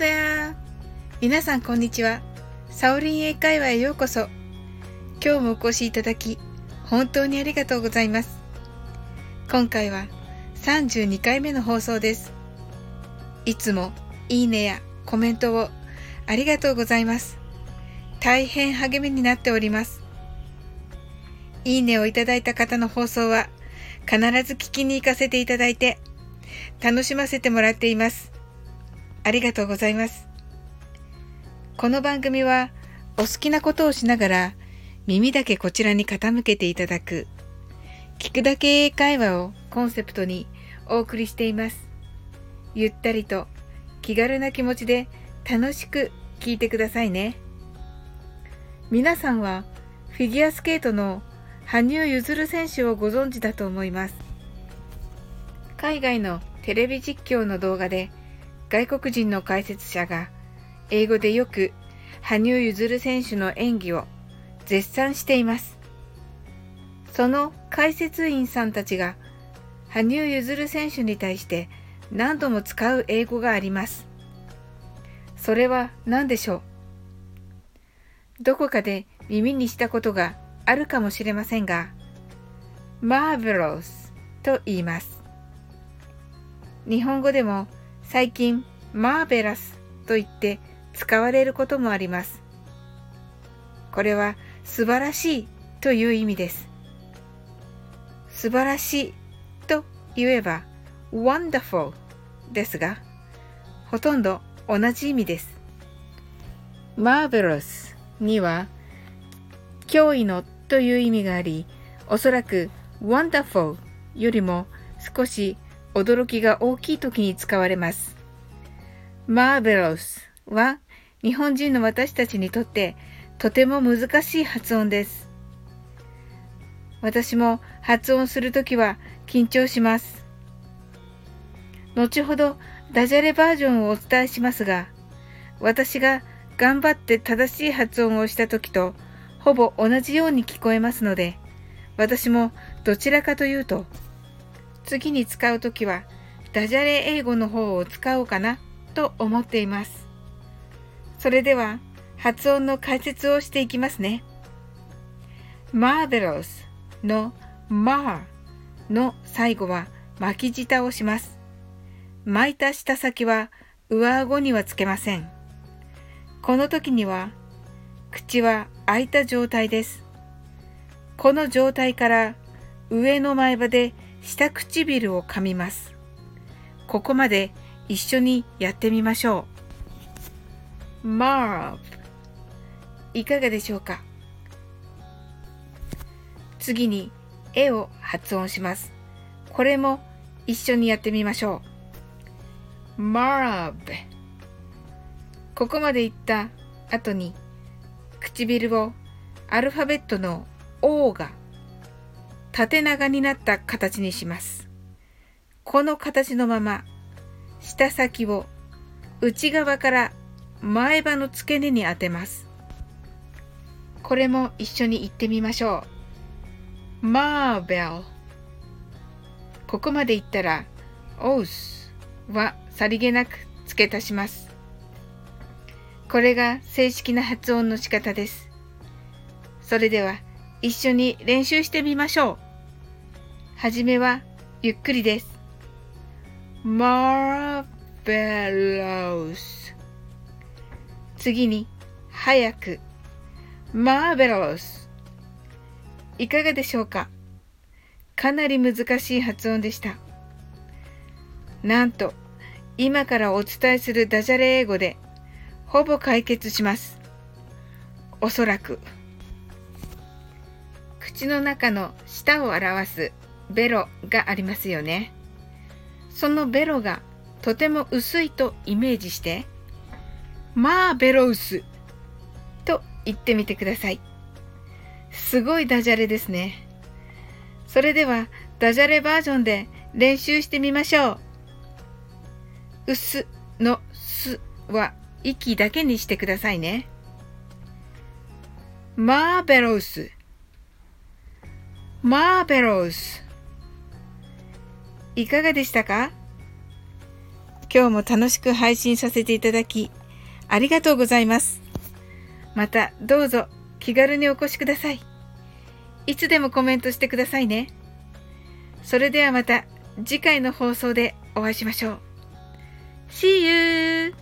there! 皆さんこんにちは。サオリン英会話へようこそ。今日もお越しいただき、本当にありがとうございます。今回は32回目の放送です。いつもいいねやコメントをありがとうございます。大変励みになっております。いいねをいただいた方の放送は必ず聞きに行かせていただいて楽しませてもらっています。ありがとうございます。この番組はお好きなことをしながら耳だけこちらに傾けていただく聞くだけ英会話をコンセプトにお送りしています。ゆったりと気軽な気持ちで楽しく聞いてくださいね。皆さんはフィギュアスケートの羽生結弦選手をご存知だと思います。海外のテレビ実況の動画で外国人の解説者が英語でよく羽生結弦選手の演技を絶賛しています。その解説員さんたちが羽生結弦選手に対して何度も使う英語があります。それは何でしょう？どこかで耳にしたことがあるかもしれませんが、marvelous と言います。日本語でも最近マーベラスと言って使われることもあります。これは素晴らしいという意味です。素晴らしいと言えば wonderful ですが、ほとんど同じ意味です。marvelous には脅威のという意味があり、おそらく wonderful よりも少し驚きが大きい時に使われます。marvelous は日本人の私たちにとってとても難しい発音です。私も発音するときは緊張します。後ほどダジャレバージョンをお伝えしますが、私が頑張って正しい発音をしたときとほぼ同じように聞こえますので、私もどちらかというと次に使うときはダジャレ英語の方を使おうかなと思っています。それでは発音の解説をしていきますね。marvelous の mar の最後は巻き舌をします。巻いた舌先は上顎にはつけません。この時には口は開いた状態です。この状態から上の前歯で下唇を噛みます。ここまで一緒にやってみましょう。marv いかがでしょうか？次に絵を発音します。これも一緒にやってみましょう。marv ここまで言った後に唇をアルファベットの O が縦長になった形にします。この形のまま、舌先を内側から前歯の付け根に当てます。これも一緒に言ってみましょう。マーベル。ここまで言ったら、オースはさりげなく付け足します。これが正式な発音の仕方です。それでは、一緒に練習してみましょう。はじめはゆっくりです。marvelous 次に早く marvelous いかがでしょうか？かなり難しい発音でした。なんと今からお伝えするダジャレ英語でほぼ解決します。おそらく。口の中の舌を表すベロがありますよね。そのベロがとても薄いとイメージして、まあベロ薄と言ってみてください。すごいダジャレですね。それではダジャレバージョンで練習してみましょう。薄のすは息だけにしてくださいね。マーベロスマーベロスいかがでしたか？今日も楽しく配信させていただき、ありがとうございます。またどうぞ気軽にお越しください。いつでもコメントしてくださいね。それではまた次回の放送でお会いしましょう。See you!